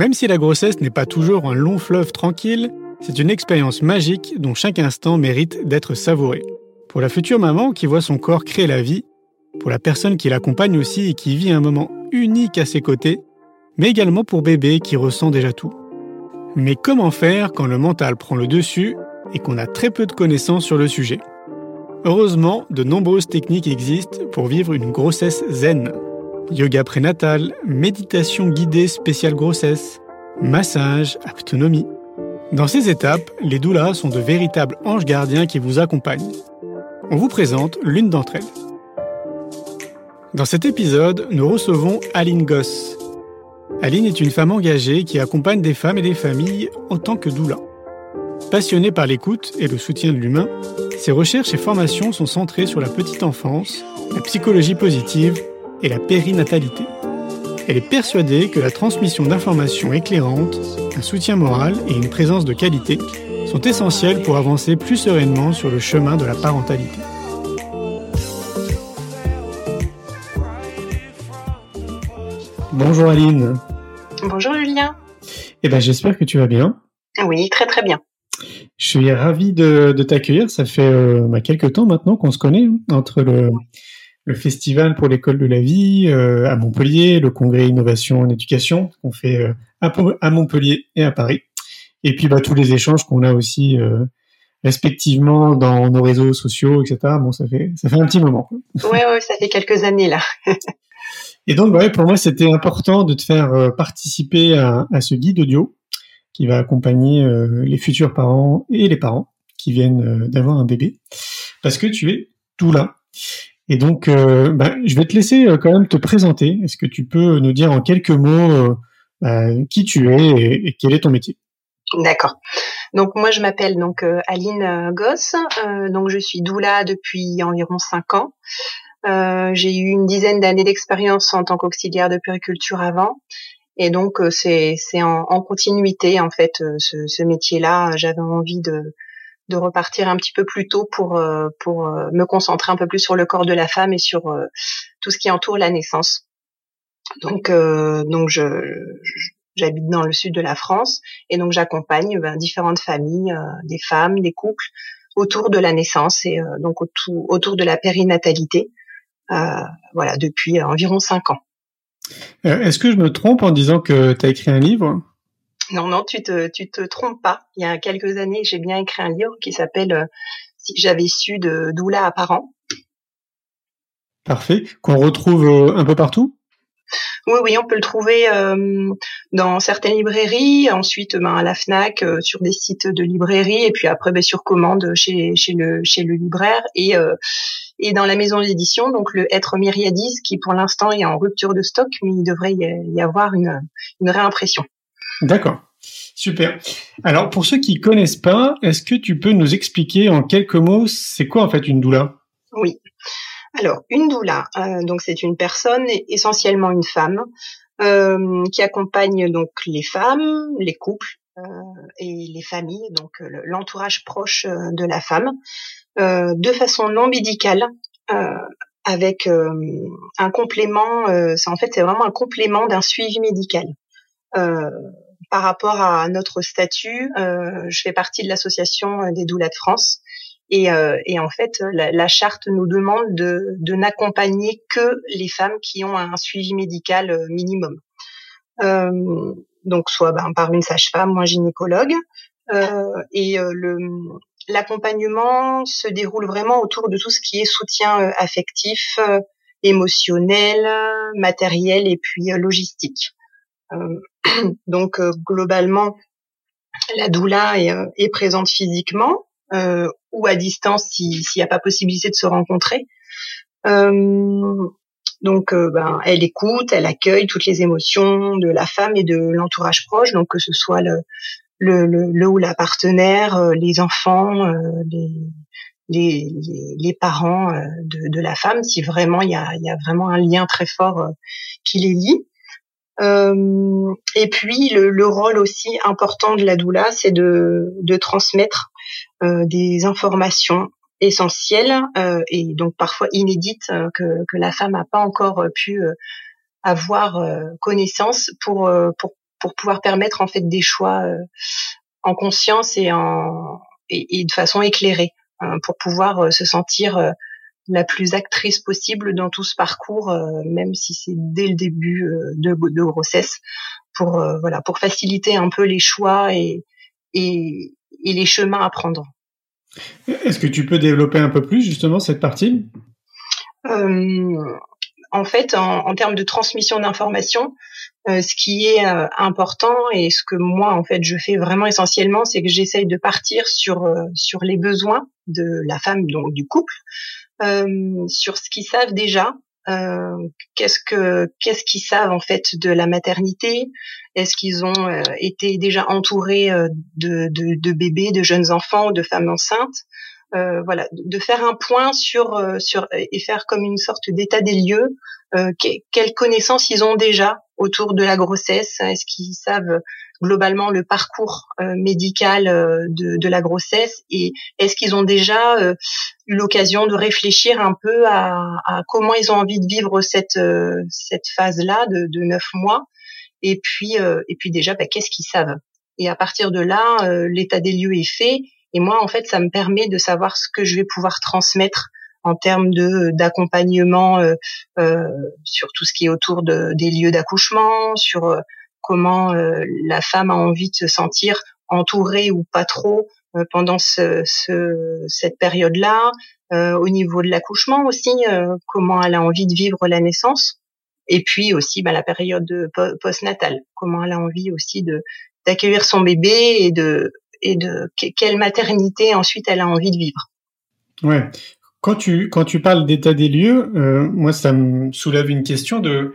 Même si la grossesse n'est pas toujours un long fleuve tranquille, c'est une expérience magique dont chaque instant mérite d'être savouré. Pour la future maman qui voit son corps créer la vie, pour la personne qui l'accompagne aussi et qui vit un moment unique à ses côtés, mais également pour bébé qui ressent déjà tout. Mais comment faire quand le mental prend le dessus et qu'on a très peu de connaissances sur le sujet? Heureusement, de nombreuses techniques existent pour vivre une grossesse zen. Yoga prénatal, méditation guidée spéciale grossesse, massage, autonomie. Dans ces étapes, les doulas sont de véritables anges gardiens qui vous accompagnent. On vous présente l'une d'entre elles. Dans cet épisode, nous recevons Aline Goss. Aline est une femme engagée qui accompagne des femmes et des familles en tant que doula. Passionnée par l'écoute et le soutien de l'humain, ses recherches et formations sont centrées sur la petite enfance, la psychologie positive et la périnatalité. Elle est persuadée que la transmission d'informations éclairantes, un soutien moral et une présence de qualité sont essentiels pour avancer plus sereinement sur le chemin de la parentalité. Bonjour Aline. Bonjour Julien. Eh ben, j'espère que tu vas bien. Oui, très très bien. Je suis ravi de, t'accueillir. Ça fait euh, bah, quelques temps maintenant qu'on se connaît hein, entre le, festival pour l'école de la vie euh, à Montpellier, le congrès innovation en éducation qu'on fait euh, à, Montpellier et à Paris, et puis bah, tous les échanges qu'on a aussi respectivement dans nos réseaux sociaux, etc. Bon, ça fait ça fait un petit moment. Oui, ouais, ça fait quelques années là. et donc, ouais, pour moi, c'était important de te faire participer à, à ce guide audio qui va accompagner euh, les futurs parents et les parents qui viennent euh, d'avoir un bébé, parce que tu es tout là. Et donc, euh, bah, je vais te laisser quand même te présenter. Est-ce que tu peux nous dire en quelques mots bah, qui tu es et, quel est ton métier? D'accord. Donc moi je m'appelle donc Aline Goss. donc je suis doula depuis environ cinq ans. j'ai eu une dizaine d'années d'expérience en tant qu'auxiliaire de puriculture avant et donc euh, c'est c'est en, continuité en fait euh, ce, ce métier-là. J'avais envie de de repartir un petit peu plus tôt pour euh, pour me concentrer un peu plus sur le corps de la femme et sur tout ce qui entoure la naissance. Donc donc je, j'habite dans le sud de la France et donc j'accompagne ben, différentes familles, des femmes, des couples autour de la naissance et donc autour, autour de la périnatalité. voilà depuis environ cinq ans. Euh, est-ce que je me trompe en disant que tu as écrit un livre? Non, non, tu te, tu te trompes pas. Il y a quelques années, j'ai bien écrit un livre qui s'appelle euh, Si j'avais su de doula à parents. Parfait. Qu'on retrouve euh, un peu partout? Oui, oui, on peut le trouver dans certaines librairies, ensuite ben, à la Fnac, sur des sites de librairie, et puis après ben, sur commande chez, chez, le, chez le libraire. Et et dans la maison d'édition, donc le Être Myriadise, qui pour l'instant est en rupture de stock, mais il devrait y avoir une, une réimpression. D'accord. Super. Alors pour ceux qui connaissent pas, est-ce que tu peux nous expliquer en quelques mots c'est quoi en fait une doula? Oui. Alors une doula, euh, donc c'est une personne essentiellement une femme euh, qui accompagne donc les femmes, les couples euh, et les familles, donc l'entourage proche de la femme euh, de façon non médicale euh, avec euh, un complément. c'est en fait c'est vraiment un complément d'un suivi médical. Par rapport à notre statut, je fais partie de l'association des doulas de France. Et, et, en fait, la, charte nous demande de, n'accompagner que les femmes qui ont un suivi médical minimum. Euh, donc soit ben, par une sage-femme ou un gynécologue. Euh, et le, l'accompagnement se déroule vraiment autour de tout ce qui est soutien euh, affectif, euh, émotionnel, matériel et puis euh, logistique. donc globalement, la doula est, présente physiquement ou à distance s'il n'y a pas possibilité de se rencontrer. donc, ben, elle écoute, elle accueille toutes les émotions de la femme et de l'entourage proche, donc que ce soit le, le, le, ou la partenaire, euh, les enfants, euh, les, les, les, parents euh, de, de, la femme, si vraiment il y a, y a vraiment un lien très fort qui les lie. Euh, et puis le, le, rôle aussi important de la doula, c'est de, de transmettre euh, des informations essentielles euh, et donc parfois inédites que, que la femme n'a pas encore pu avoir connaissance pour, pour pour pouvoir permettre en fait des choix en conscience et en et, de façon éclairée hein, pour pouvoir se sentir la plus actrice possible dans tout ce parcours, même si c'est dès le début de, de grossesse, pour voilà pour faciliter un peu les choix et, et, et les chemins à prendre. Est-ce que tu peux développer un peu plus justement cette partie? Euh, En fait, en, termes de transmission d'informations, euh, ce qui est euh, important et ce que moi en fait je fais vraiment essentiellement, c'est que j'essaye de partir sur sur les besoins de la femme donc du couple, sur ce qu'ils savent déjà, euh, qu'est-ce que qu'est-ce qu'ils savent en fait de la maternité? Est-ce qu'ils ont euh, été déjà entourés euh, de, de, de, bébés, de jeunes enfants, de femmes enceintes? Voilà, de faire un point sur sur et faire comme une sorte d'état des lieux. quelles connaissances ils ont déjà autour de la grossesse? Est-ce qu'ils savent globalement le parcours euh, médical euh, de, de, la grossesse et est-ce qu'ils ont déjà euh, eu l'occasion de réfléchir un peu à, à, comment ils ont envie de vivre cette cette phase-là de, de neuf mois et puis et puis déjà bah, qu'est-ce qu'ils savent? Et à partir de là l'état des lieux est fait et moi en fait ça me permet de savoir ce que je vais pouvoir transmettre en termes de d'accompagnement euh, sur tout ce qui est autour de, des lieux d'accouchement, sur comment euh, la femme a envie de se sentir entourée ou pas trop euh, pendant ce, cette période-là, euh, au niveau de l'accouchement aussi, comment elle a envie de vivre la naissance, et puis aussi bah, la période postnatale, comment elle a envie aussi de d'accueillir son bébé et de et de quelle maternité ensuite elle a envie de vivre. Ouais. Quand tu quand tu parles d'état des lieux, moi ça me soulève une question de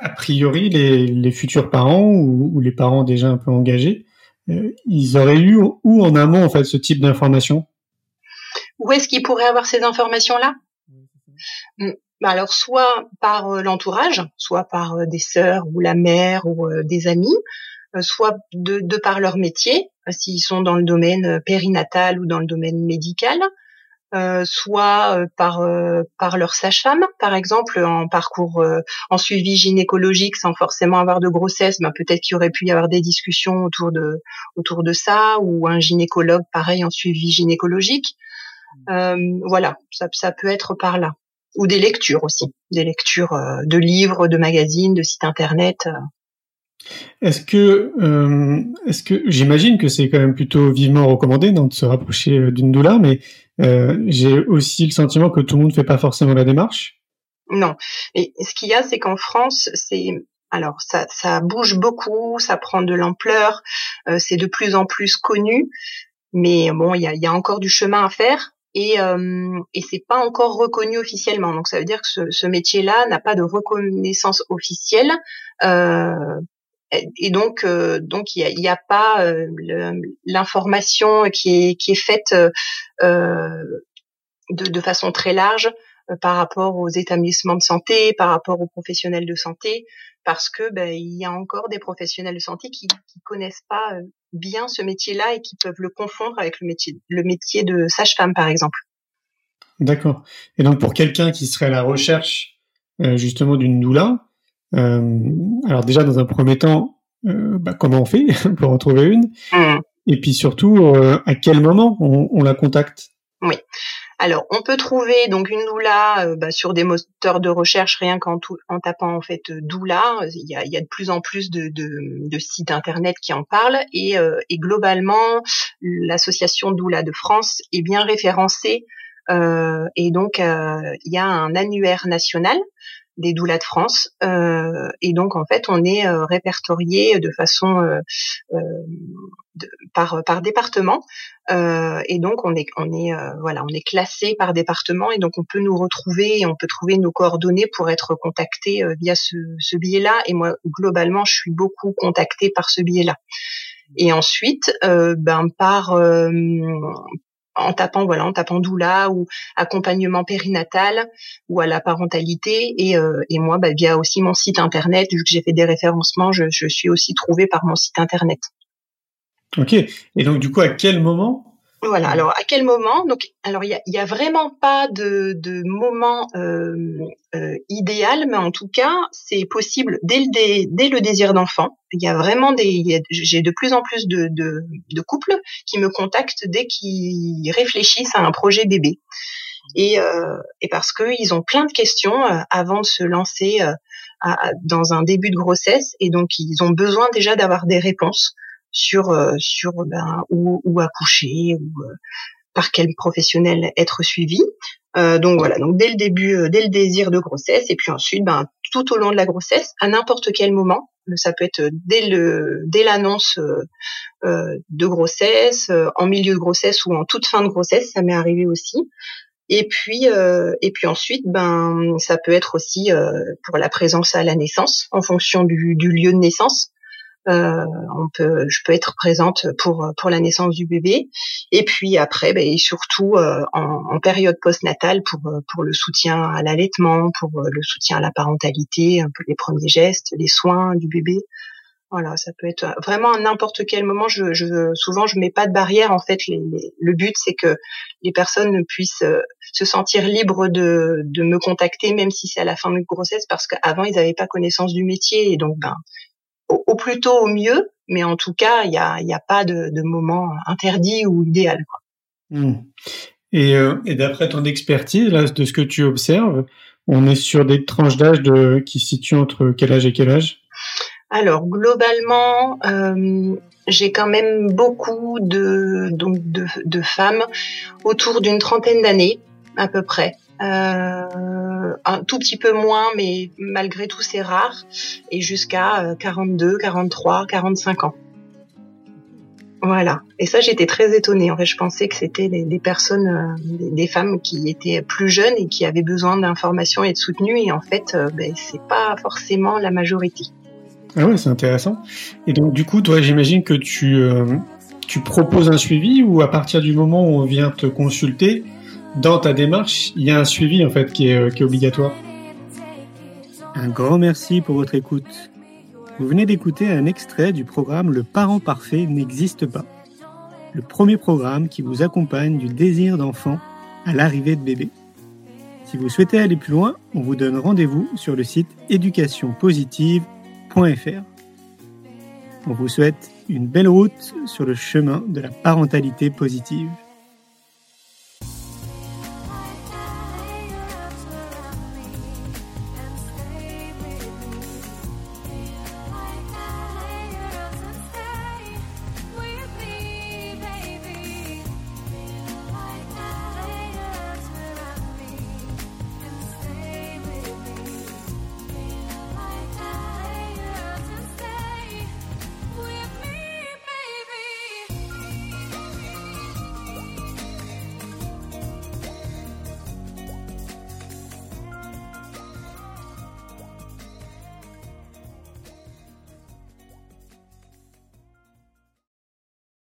a priori, les, futurs parents ou, les parents déjà un peu engagés, euh, ils auraient eu où en amont en fait ce type d'information? Où est-ce qu'ils pourraient avoir ces informations-là? Bah, Alors soit par euh, l'entourage, soit par euh, des sœurs ou la mère ou des amis, soit de, de, par leur métier, s'ils sont dans le domaine périnatal ou dans le domaine médical, euh, soit euh, par euh, par leur sage-femme, par exemple en parcours en suivi gynécologique sans forcément avoir de grossesse, ben peut-être qu'il aurait pu y avoir des discussions autour de autour de ça ou un gynécologue pareil en suivi gynécologique. Mmh. voilà, ça, ça peut être par là ou des lectures aussi, des lectures de livres, de magazines, de sites internet. Est-ce que, euh, est-ce que, j'imagine que c'est quand même plutôt vivement recommandé de se rapprocher d'une doula, mais euh, j'ai aussi le sentiment que tout le monde ne fait pas forcément la démarche. Non. Et ce qu'il y a, c'est qu'en France, c'est alors ça, ça bouge beaucoup, ça prend de l'ampleur, euh, c'est de plus en plus connu, mais bon, il y a, y a, encore du chemin à faire et euh, et c'est pas encore reconnu officiellement. Donc ça veut dire que ce, ce métier-là n'a pas de reconnaissance officielle. Euh, et donc euh, donc il n'y a, a, pas euh, l'information qui est qui est faite euh, de, de, façon très large par rapport aux établissements de santé, par rapport aux professionnels de santé, parce que ben, il y a encore des professionnels de santé qui qui connaissent pas bien ce métier-là et qui peuvent le confondre avec le métier le métier de sage-femme par exemple. D'accord. Et donc pour quelqu'un qui serait à la recherche justement d'une doula, euh, alors déjà, dans un premier temps, euh, bah, comment on fait pour en trouver une mmh. Et puis surtout, euh, à quel moment on, la contacte? Oui. Alors, on peut trouver donc une doula bah, sur des moteurs de recherche rien qu'en en tapant en fait doula. Il y a, il y a de plus en plus de, de, de, sites internet qui en parlent et, et globalement, l'association doula de France est bien référencée et donc il y a un annuaire national des doulas de France. Euh, et donc en fait, on est euh, répertorié de façon euh, par par département. Et donc on est on est voilà, on est classé par département et donc on peut nous retrouver et on peut trouver nos coordonnées pour être contacté via ce, billet-là. Et moi globalement, je suis beaucoup contactée par ce billet-là. Et ensuite, ben par en tapant voilà en tapant doula ou accompagnement périnatal ou à la parentalité. Et, euh, et moi bah, via aussi mon site internet vu que j'ai fait des référencements je, suis aussi trouvée par mon site internet. Ok. Et donc du coup à quel moment Voilà. Alors à quel moment Donc alors il y a, y a, vraiment pas de, de moment euh, euh, idéal, mais en tout cas c'est possible dès le dès, le désir d'enfant. Il y a vraiment des j'ai de plus en plus de, de, de couples qui me contactent dès qu'ils réfléchissent à un projet bébé. Et, euh, et parce qu'ils ont plein de questions euh, avant de se lancer euh, à, dans un début de grossesse, et donc ils ont besoin déjà d'avoir des réponses sur euh, sur ben, où, accoucher ou euh, par quel professionnel être suivi. Euh, donc voilà, donc dès le début, dès le désir de grossesse, et puis ensuite, ben, tout au long de la grossesse, à n'importe quel moment, ça peut être dès le dès l'annonce de grossesse, en milieu de grossesse ou en toute fin de grossesse, ça m'est arrivé aussi. Et puis et puis ensuite, ben ça peut être aussi pour la présence à la naissance, en fonction du lieu de naissance. Euh, on peut, je peux être présente pour pour la naissance du bébé, et puis après, ben, et surtout euh, en, en, période postnatale pour pour le soutien à l'allaitement, pour le soutien à la parentalité, un peu les premiers gestes, les soins du bébé. Voilà, ça peut être vraiment à n'importe quel moment. Je, je, souvent, je mets pas de barrière. En fait, les, le but, c'est que les personnes puissent se sentir libres de, de me contacter, même si c'est à la fin de grossesse, parce qu'avant, ils n'avaient pas connaissance du métier. Et donc, ben, au, plus tôt au mieux, mais en tout cas, il n'y a, y a pas de, de, moment interdit ou idéal. Quoi. Hmm. Et, euh, et d'après ton expertise, là, de ce que tu observes, on est sur des tranches d'âge de, qui se situent entre quel âge et quel âge? Alors, globalement, euh, j'ai quand même beaucoup de, donc de, de femmes autour d'une trentaine d'années, à peu près. Euh, un tout petit peu moins, mais malgré tout c'est rare, et jusqu'à 42, 43, 45 ans. Voilà. Et ça, j'étais très étonnée. En fait, je pensais que c'était des, personnes, euh, des, femmes qui étaient plus jeunes et qui avaient besoin d'informations et de soutenu. Et en fait, euh, ben, c'est pas forcément la majorité. Ah ouais, c'est intéressant. Et donc, du coup, toi, j'imagine que tu, tu proposes un suivi ou à partir du moment où on vient te consulter, dans ta démarche, il y a un suivi en fait qui est, euh, qui est obligatoire. Un grand merci pour votre écoute. Vous venez d'écouter un extrait du programme Le parent parfait n'existe pas. Le premier programme qui vous accompagne du désir d'enfant à l'arrivée de bébé. Si vous souhaitez aller plus loin, on vous donne rendez-vous sur le site éducationpositive.fr. On vous souhaite une belle route sur le chemin de la parentalité positive.